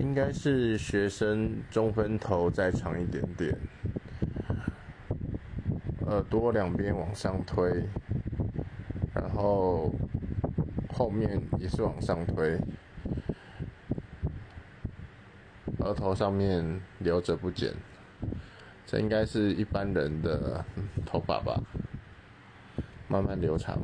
应该是学生中分头再长一点点耳朵两边往上推然后后面也是往上推额头上面留着不剪这应该是一般人的头发吧慢慢留长。